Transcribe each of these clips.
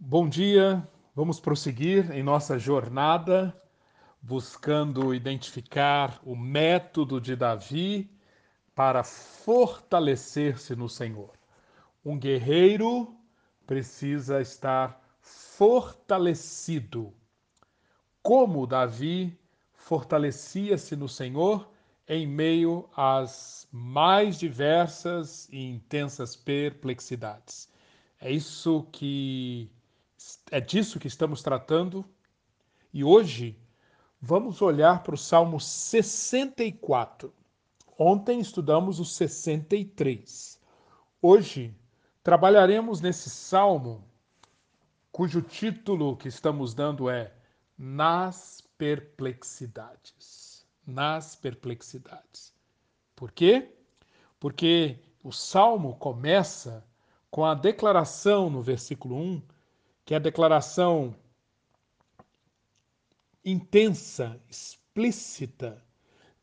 Bom dia, vamos prosseguir em nossa jornada buscando identificar o método de Davi para fortalecer-se no Senhor. Um guerreiro precisa estar fortalecido. Como Davi fortalecia-se no Senhor em meio às mais diversas e intensas perplexidades. É isso que é disso que estamos tratando. E hoje vamos olhar para o Salmo 64. Ontem estudamos o 63. Hoje trabalharemos nesse salmo, cujo título que estamos dando é Nas Perplexidades. Nas Perplexidades. Por quê? Porque o salmo começa com a declaração no versículo 1 que é a declaração intensa, explícita,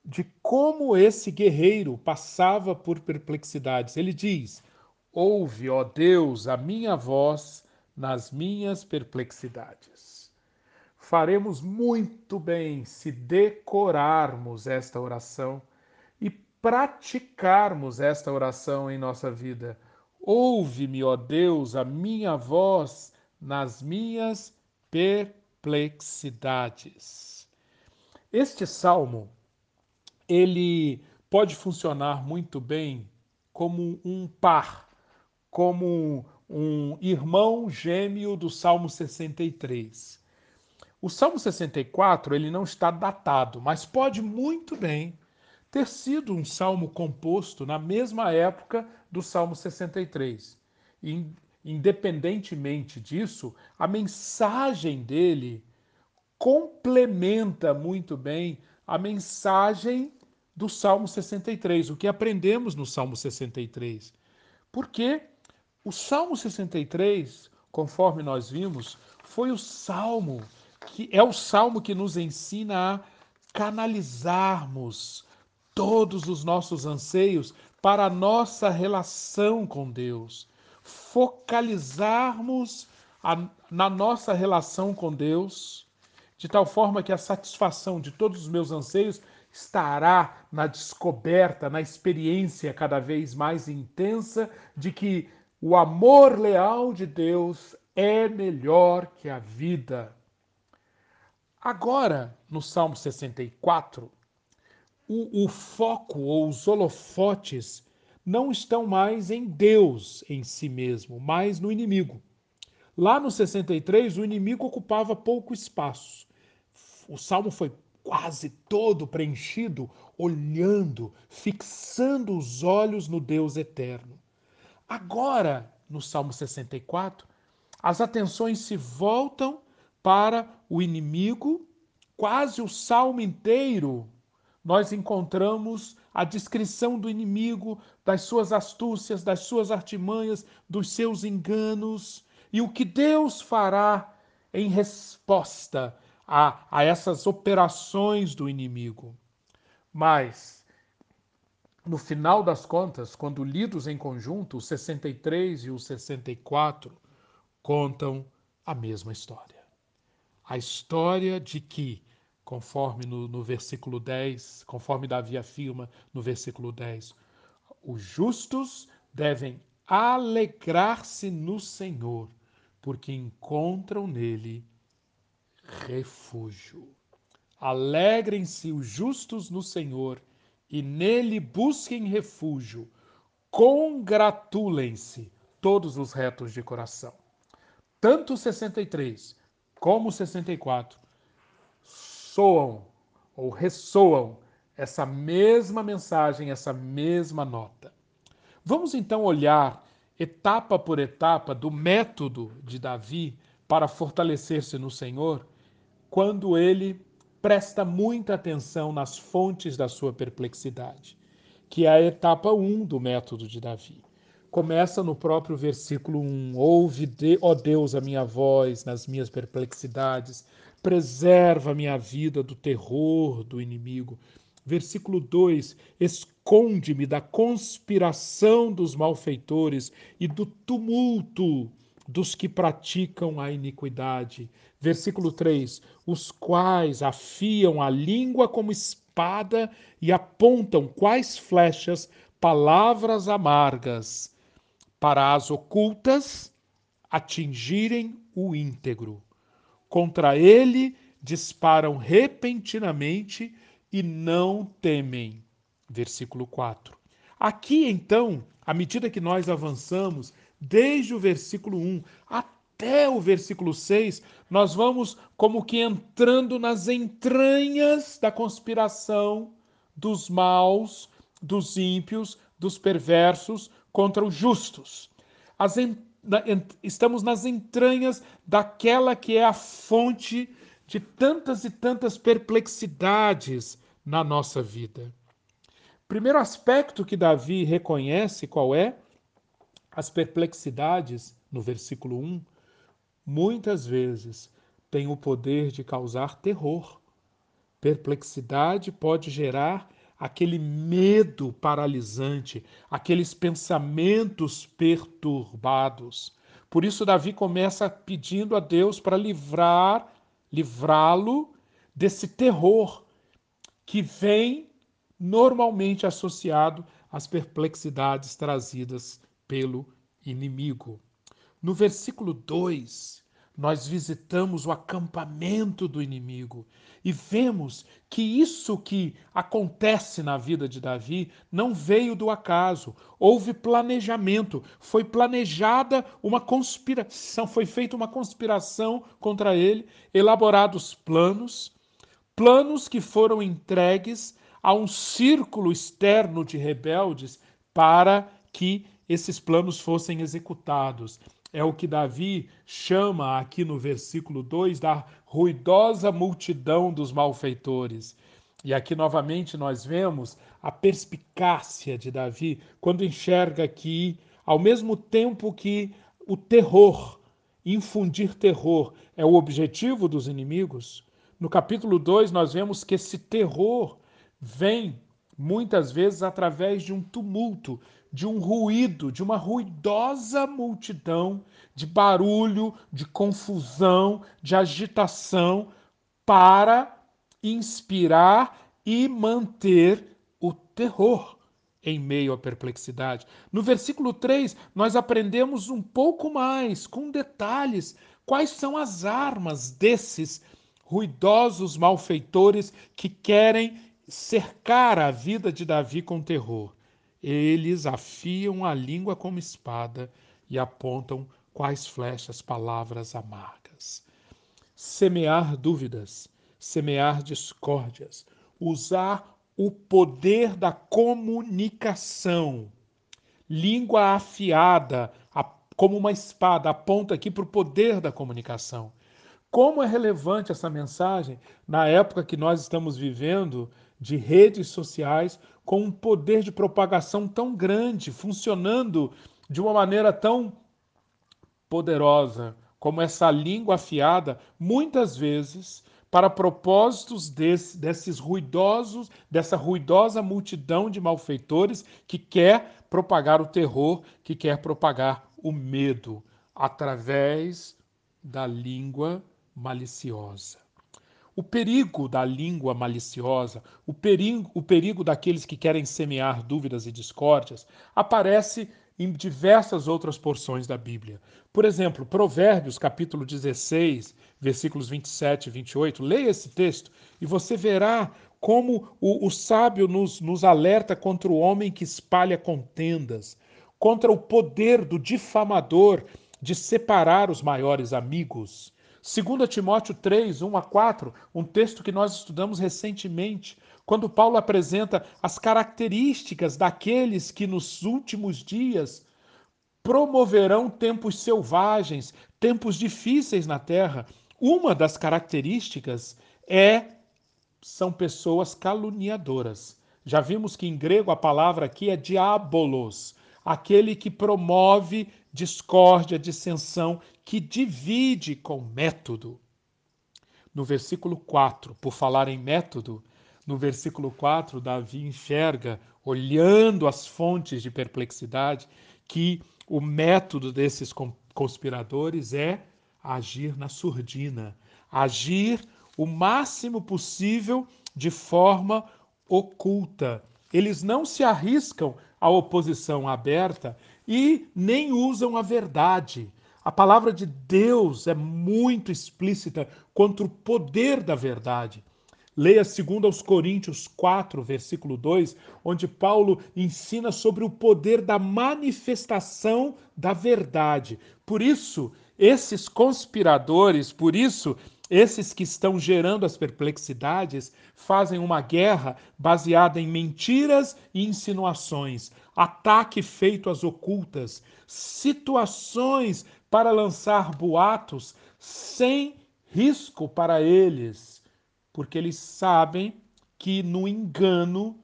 de como esse guerreiro passava por perplexidades. Ele diz: Ouve, ó Deus, a minha voz nas minhas perplexidades. Faremos muito bem se decorarmos esta oração e praticarmos esta oração em nossa vida. Ouve-me, ó Deus, a minha voz nas minhas perplexidades. Este salmo, ele pode funcionar muito bem como um par, como um irmão gêmeo do Salmo 63. O Salmo 64, ele não está datado, mas pode muito bem ter sido um salmo composto na mesma época do Salmo 63. E independentemente disso, a mensagem dele complementa muito bem a mensagem do Salmo 63, o que aprendemos no Salmo 63. Porque o Salmo 63, conforme nós vimos, foi o salmo que é o salmo que nos ensina a canalizarmos todos os nossos anseios para a nossa relação com Deus focalizarmos a, na nossa relação com Deus, de tal forma que a satisfação de todos os meus anseios estará na descoberta, na experiência cada vez mais intensa de que o amor leal de Deus é melhor que a vida. Agora, no Salmo 64, o, o foco ou os holofotes não estão mais em Deus em si mesmo, mas no inimigo. Lá no 63, o inimigo ocupava pouco espaço. O salmo foi quase todo preenchido, olhando, fixando os olhos no Deus eterno. Agora, no Salmo 64, as atenções se voltam para o inimigo, quase o salmo inteiro nós encontramos a descrição do inimigo, das suas astúcias, das suas artimanhas, dos seus enganos e o que Deus fará em resposta a, a essas operações do inimigo. Mas, no final das contas, quando lidos em conjunto, o 63 e o 64 contam a mesma história. A história de que conforme no, no versículo 10, conforme Davi afirma no versículo 10. Os justos devem alegrar-se no Senhor, porque encontram nele refúgio. Alegrem-se os justos no Senhor e nele busquem refúgio. Congratulem-se todos os retos de coração. Tanto o 63 como o 64 soam ou ressoam essa mesma mensagem, essa mesma nota. Vamos então olhar etapa por etapa do método de Davi para fortalecer-se no Senhor, quando ele presta muita atenção nas fontes da sua perplexidade, que é a etapa 1 do método de Davi. Começa no próprio versículo 1: Ouve, ó Deus, a minha voz nas minhas perplexidades, preserva minha vida do terror do inimigo. Versículo 2: Esconde-me da conspiração dos malfeitores e do tumulto dos que praticam a iniquidade. Versículo 3: os quais afiam a língua como espada e apontam quais flechas palavras amargas para as ocultas atingirem o íntegro. Contra ele disparam repentinamente e não temem. Versículo 4. Aqui, então, à medida que nós avançamos, desde o versículo 1 até o versículo 6, nós vamos como que entrando nas entranhas da conspiração dos maus, dos ímpios, dos perversos contra os justos. En... Estamos nas entranhas daquela que é a fonte de tantas e tantas perplexidades na nossa vida. Primeiro aspecto que Davi reconhece qual é? As perplexidades, no versículo 1, muitas vezes têm o poder de causar terror. Perplexidade pode gerar aquele medo paralisante, aqueles pensamentos perturbados. Por isso Davi começa pedindo a Deus para livrar, livrá-lo desse terror que vem normalmente associado às perplexidades trazidas pelo inimigo. No versículo 2, nós visitamos o acampamento do inimigo e vemos que isso que acontece na vida de Davi não veio do acaso, houve planejamento, foi planejada uma conspiração, foi feita uma conspiração contra ele, elaborados planos, planos que foram entregues a um círculo externo de rebeldes para que esses planos fossem executados. É o que Davi chama aqui no versículo 2 da ruidosa multidão dos malfeitores. E aqui novamente nós vemos a perspicácia de Davi quando enxerga que, ao mesmo tempo que o terror, infundir terror, é o objetivo dos inimigos, no capítulo 2 nós vemos que esse terror vem muitas vezes através de um tumulto, de um ruído, de uma ruidosa multidão, de barulho, de confusão, de agitação, para inspirar e manter o terror em meio à perplexidade. No versículo 3, nós aprendemos um pouco mais, com detalhes, quais são as armas desses ruidosos malfeitores que querem cercar a vida de Davi com terror. Eles afiam a língua como espada e apontam quais flechas palavras amargas. Semear dúvidas, semear discórdias, usar o poder da comunicação. Língua afiada, como uma espada, aponta aqui para o poder da comunicação. Como é relevante essa mensagem na época que nós estamos vivendo, de redes sociais com um poder de propagação tão grande, funcionando de uma maneira tão poderosa, como essa língua afiada, muitas vezes para propósitos desse, desses ruidosos, dessa ruidosa multidão de malfeitores que quer propagar o terror, que quer propagar o medo através da língua maliciosa. O perigo da língua maliciosa, o perigo, o perigo daqueles que querem semear dúvidas e discórdias, aparece em diversas outras porções da Bíblia. Por exemplo, Provérbios, capítulo 16, versículos 27 e 28. Leia esse texto e você verá como o, o sábio nos, nos alerta contra o homem que espalha contendas, contra o poder do difamador de separar os maiores amigos. 2 Timóteo 3, 1 a 4, um texto que nós estudamos recentemente, quando Paulo apresenta as características daqueles que nos últimos dias promoverão tempos selvagens, tempos difíceis na terra. Uma das características é são pessoas caluniadoras. Já vimos que em grego a palavra aqui é diabolos, aquele que promove discórdia, dissensão, que divide com método. No versículo 4, por falar em método, no versículo 4, Davi enxerga, olhando as fontes de perplexidade, que o método desses conspiradores é agir na surdina, agir o máximo possível de forma oculta. Eles não se arriscam à oposição aberta e nem usam a verdade. A palavra de Deus é muito explícita contra o poder da verdade. Leia segundo aos Coríntios 4, versículo 2, onde Paulo ensina sobre o poder da manifestação da verdade. Por isso, esses conspiradores, por isso, esses que estão gerando as perplexidades, fazem uma guerra baseada em mentiras e insinuações, ataque feito às ocultas, situações para lançar boatos sem risco para eles porque eles sabem que no engano,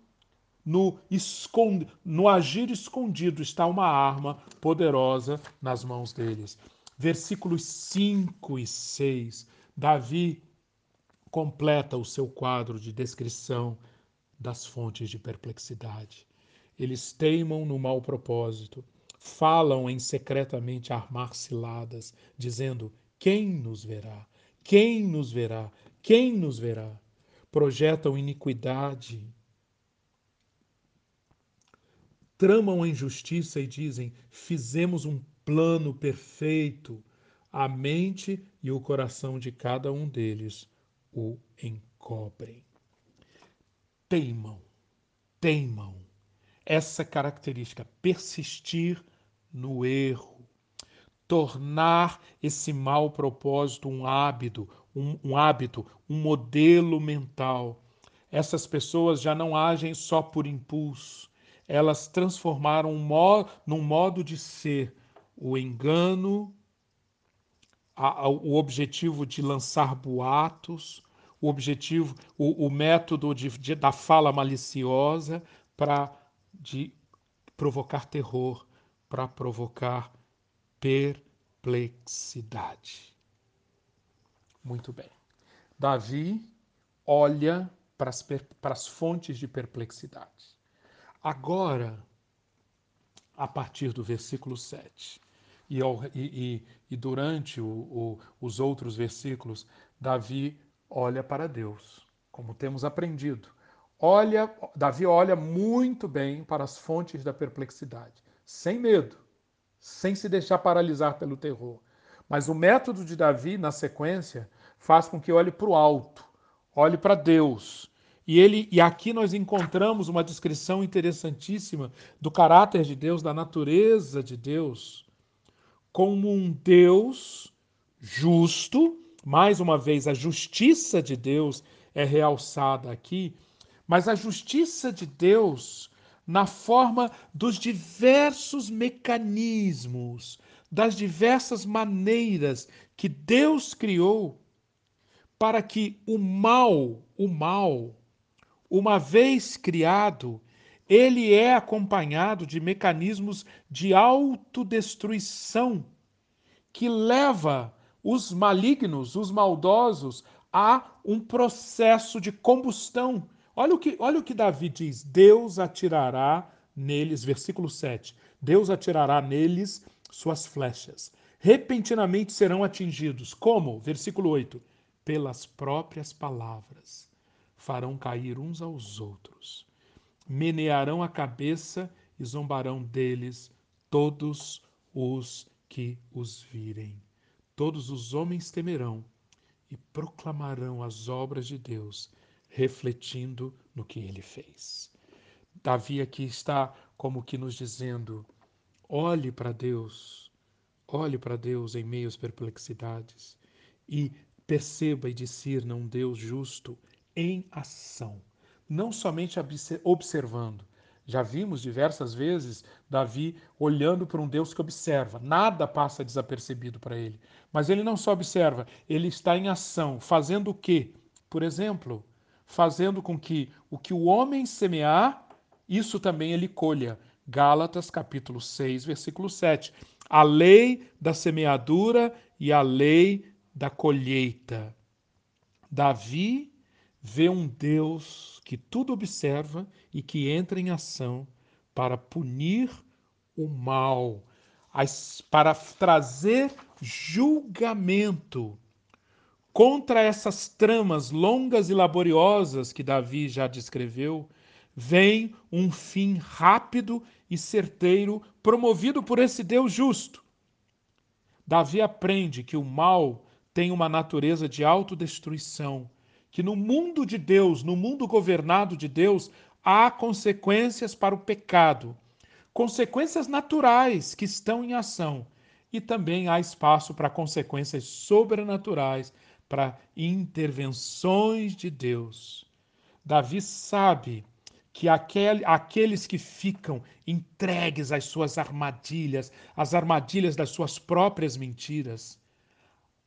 no, esconde, no agir escondido, está uma arma poderosa nas mãos deles. Versículos 5 e 6, Davi completa o seu quadro de descrição das fontes de perplexidade. Eles teimam no mau propósito, falam em secretamente armar ciladas, dizendo: Quem nos verá? Quem nos verá? Quem nos verá? Projetam iniquidade, tramam a injustiça e dizem: fizemos um plano perfeito. A mente e o coração de cada um deles o encobrem. Teimam, teimam. Essa característica, persistir no erro, tornar esse mau propósito um hábito, um, um hábito, um modelo mental. Essas pessoas já não agem só por impulso, elas transformaram um modo, num modo de ser o engano, a, a, o objetivo de lançar boatos, o objetivo, o, o método de, de, da fala maliciosa para de provocar terror, para provocar perplexidade. Muito bem. Davi olha para as, fontes de perplexidade. Agora, a partir do versículo 7, e, e, e durante o, o, os outros versículos, Davi olha para Deus, como temos aprendido. Olha, Davi olha muito bem para as fontes da perplexidade, sem medo, sem se deixar paralisar pelo terror, mas o método de Davi, na sequência, faz com que olhe para o alto, olhe para Deus. E, ele, e aqui nós encontramos uma descrição interessantíssima do caráter de Deus, da natureza de Deus, como um Deus justo. Mais uma vez, a justiça de Deus é realçada aqui, mas a justiça de Deus na forma dos diversos mecanismos, das diversas maneiras que Deus criou para que o mal, o mal, uma vez criado, ele é acompanhado de mecanismos de autodestruição que leva os malignos, os maldosos, a um processo de combustão. Olha o que, olha o que Davi diz: Deus atirará neles, versículo 7. Deus atirará neles suas flechas. Repentinamente serão atingidos. Como? Versículo 8. Pelas próprias palavras. Farão cair uns aos outros. Menearão a cabeça e zombarão deles todos os que os virem. Todos os homens temerão e proclamarão as obras de Deus, refletindo no que ele fez. Davi aqui está como que nos dizendo: Olhe para Deus, olhe para Deus em meio às perplexidades e perceba e discirna um Deus justo em ação, não somente observando. Já vimos diversas vezes Davi olhando para um Deus que observa, nada passa desapercebido para ele. Mas ele não só observa, ele está em ação, fazendo o quê? Por exemplo, fazendo com que o que o homem semear, isso também ele colha. Gálatas capítulo 6, versículo 7. A lei da semeadura e a lei da colheita. Davi vê um Deus que tudo observa e que entra em ação para punir o mal. para trazer julgamento contra essas tramas longas e laboriosas que Davi já descreveu, vem um fim rápido e certeiro promovido por esse Deus justo. Davi aprende que o mal tem uma natureza de autodestruição, que no mundo de Deus, no mundo governado de Deus, há consequências para o pecado, consequências naturais que estão em ação, e também há espaço para consequências sobrenaturais, para intervenções de Deus. Davi sabe que aquel, aqueles que ficam entregues às suas armadilhas, às armadilhas das suas próprias mentiras,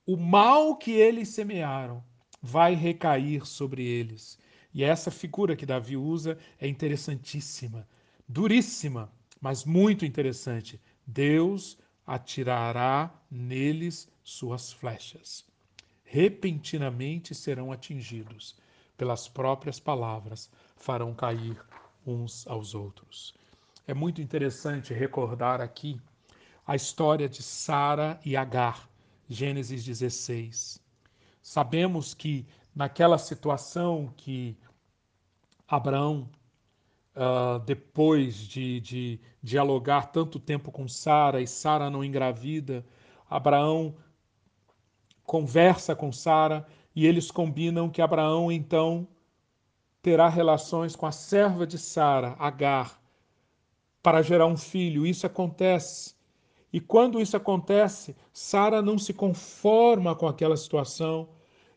o mal que eles semearam vai recair sobre eles. E essa figura que Davi usa é interessantíssima, duríssima, mas muito interessante. Deus atirará neles suas flechas. Repentinamente serão atingidos pelas próprias palavras, farão cair uns aos outros. É muito interessante recordar aqui a história de Sara e Agar, Gênesis 16. Sabemos que naquela situação que Abraão, uh, depois de, de dialogar tanto tempo com Sara e Sara não engravida, Abraão conversa com Sara e eles combinam que Abraão então terá relações com a serva de Sara, Agar, para gerar um filho. Isso acontece. E quando isso acontece, Sara não se conforma com aquela situação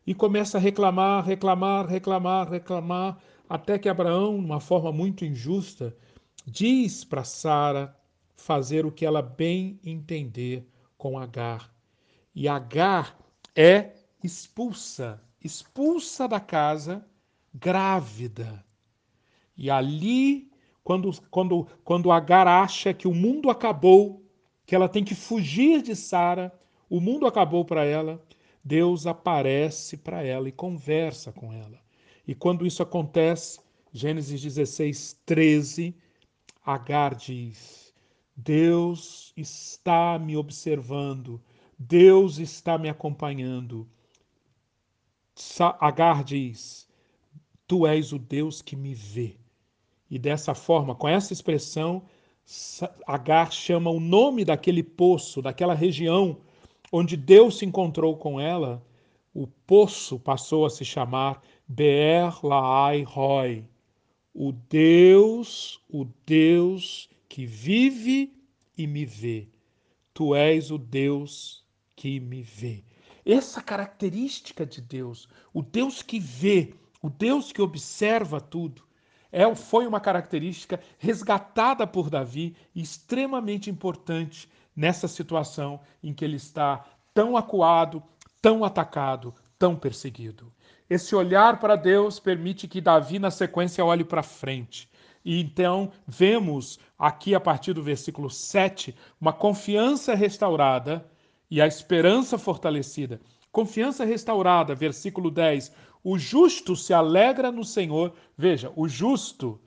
e começa a reclamar, reclamar, reclamar, reclamar, até que Abraão, de uma forma muito injusta, diz para Sara fazer o que ela bem entender com Agar. E Agar é expulsa, expulsa da casa grávida. E ali, quando, quando, quando Agar acha que o mundo acabou, que ela tem que fugir de Sara, o mundo acabou para ela, Deus aparece para ela e conversa com ela. E quando isso acontece, Gênesis 16, 13, Agar diz: Deus está me observando, Deus está me acompanhando. Agar diz: Tu és o Deus que me vê. E dessa forma, com essa expressão, Agar chama o nome daquele poço, daquela região onde Deus se encontrou com ela, o poço passou a se chamar Beer Laai Roy, o Deus, o Deus que vive e me vê. Tu és o Deus que me vê. Essa característica de Deus, o Deus que vê, o Deus que observa tudo, é, foi uma característica resgatada por Davi e extremamente importante nessa situação em que ele está tão acuado, tão atacado, tão perseguido. Esse olhar para Deus permite que Davi, na sequência, olhe para frente. E então vemos aqui, a partir do versículo 7, uma confiança restaurada e a esperança fortalecida. Confiança restaurada, versículo 10. O justo se alegra no Senhor. Veja, o justo,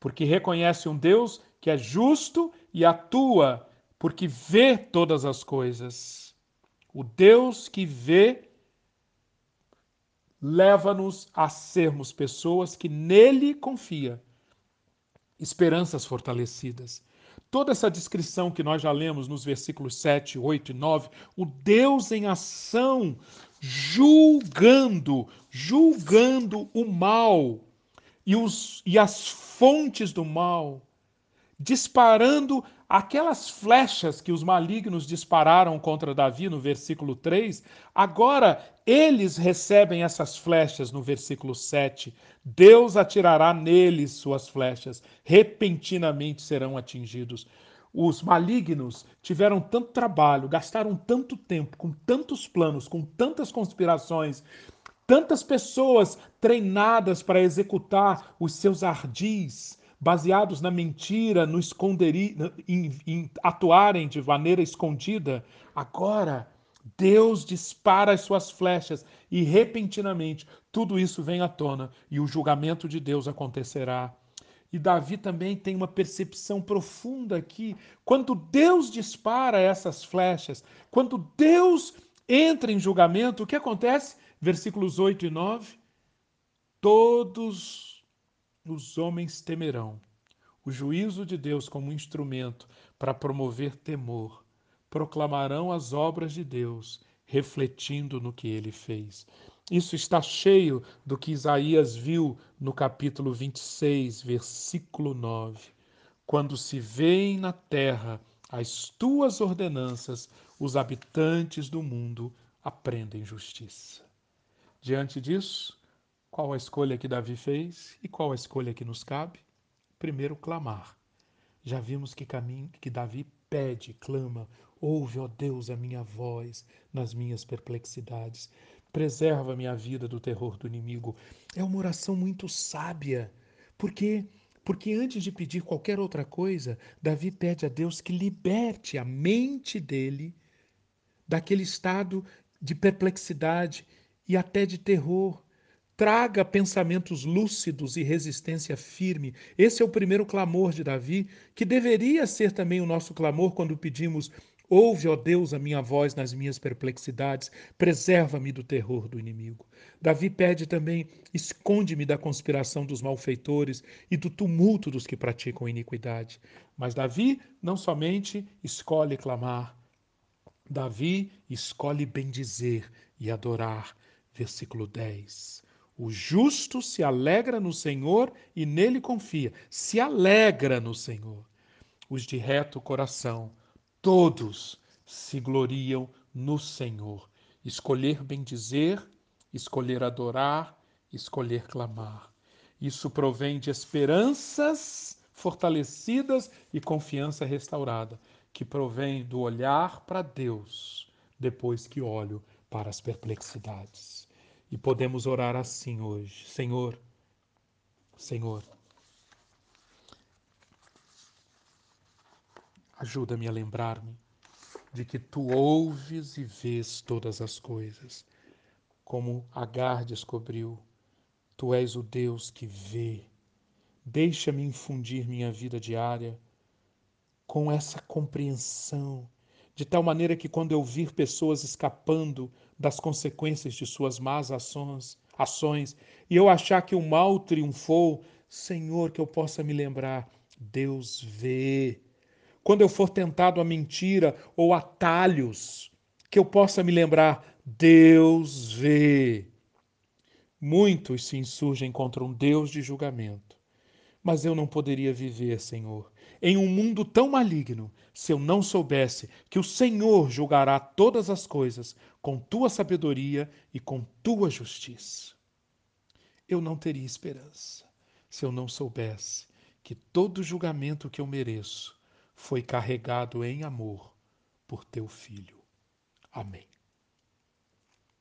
porque reconhece um Deus que é justo e atua, porque vê todas as coisas. O Deus que vê leva-nos a sermos pessoas que nele confia. Esperanças fortalecidas. Toda essa descrição que nós já lemos nos versículos 7, 8 e 9, o Deus em ação, julgando, julgando o mal e, os, e as fontes do mal, disparando aquelas flechas que os malignos dispararam contra Davi no versículo 3, agora eles recebem essas flechas no versículo 7. Deus atirará neles suas flechas, repentinamente serão atingidos. Os malignos tiveram tanto trabalho, gastaram tanto tempo, com tantos planos, com tantas conspirações, tantas pessoas treinadas para executar os seus ardis, baseados na mentira, no esconderi, em, em atuarem de maneira escondida. Agora, Deus dispara as suas flechas e repentinamente tudo isso vem à tona e o julgamento de Deus acontecerá. E Davi também tem uma percepção profunda aqui. Quando Deus dispara essas flechas, quando Deus entra em julgamento, o que acontece? Versículos 8 e 9. Todos os homens temerão o juízo de Deus como instrumento para promover temor. Proclamarão as obras de Deus, refletindo no que ele fez. Isso está cheio do que Isaías viu no capítulo 26, versículo 9. Quando se veem na terra as tuas ordenanças, os habitantes do mundo aprendem justiça. Diante disso, qual a escolha que Davi fez e qual a escolha que nos cabe? Primeiro, clamar. Já vimos que caminho que Davi pede, clama, ouve, ó Deus, a minha voz nas minhas perplexidades. Preserva minha vida do terror do inimigo. É uma oração muito sábia, porque porque antes de pedir qualquer outra coisa, Davi pede a Deus que liberte a mente dele daquele estado de perplexidade e até de terror. Traga pensamentos lúcidos e resistência firme. Esse é o primeiro clamor de Davi, que deveria ser também o nosso clamor quando pedimos Ouve, ó Deus, a minha voz nas minhas perplexidades, preserva-me do terror do inimigo. Davi pede também: esconde-me da conspiração dos malfeitores e do tumulto dos que praticam iniquidade. Mas Davi não somente escolhe clamar, Davi escolhe bendizer e adorar. Versículo 10. O justo se alegra no Senhor e nele confia, se alegra no Senhor. Os de reto coração todos se gloriam no Senhor. Escolher bendizer, escolher adorar, escolher clamar. Isso provém de esperanças fortalecidas e confiança restaurada, que provém do olhar para Deus depois que olho para as perplexidades. E podemos orar assim hoje: Senhor, Senhor, Ajuda-me a lembrar-me de que tu ouves e vês todas as coisas. Como Agar descobriu, tu és o Deus que vê. Deixa-me infundir minha vida diária com essa compreensão, de tal maneira que quando eu vir pessoas escapando das consequências de suas más ações, ações e eu achar que o mal triunfou, Senhor, que eu possa me lembrar, Deus vê quando eu for tentado a mentira ou atalhos, que eu possa me lembrar: Deus vê. Muitos se insurgem contra um Deus de julgamento. Mas eu não poderia viver, Senhor, em um mundo tão maligno se eu não soubesse que o Senhor julgará todas as coisas com tua sabedoria e com tua justiça. Eu não teria esperança se eu não soubesse que todo julgamento que eu mereço foi carregado em amor por teu Filho. Amém.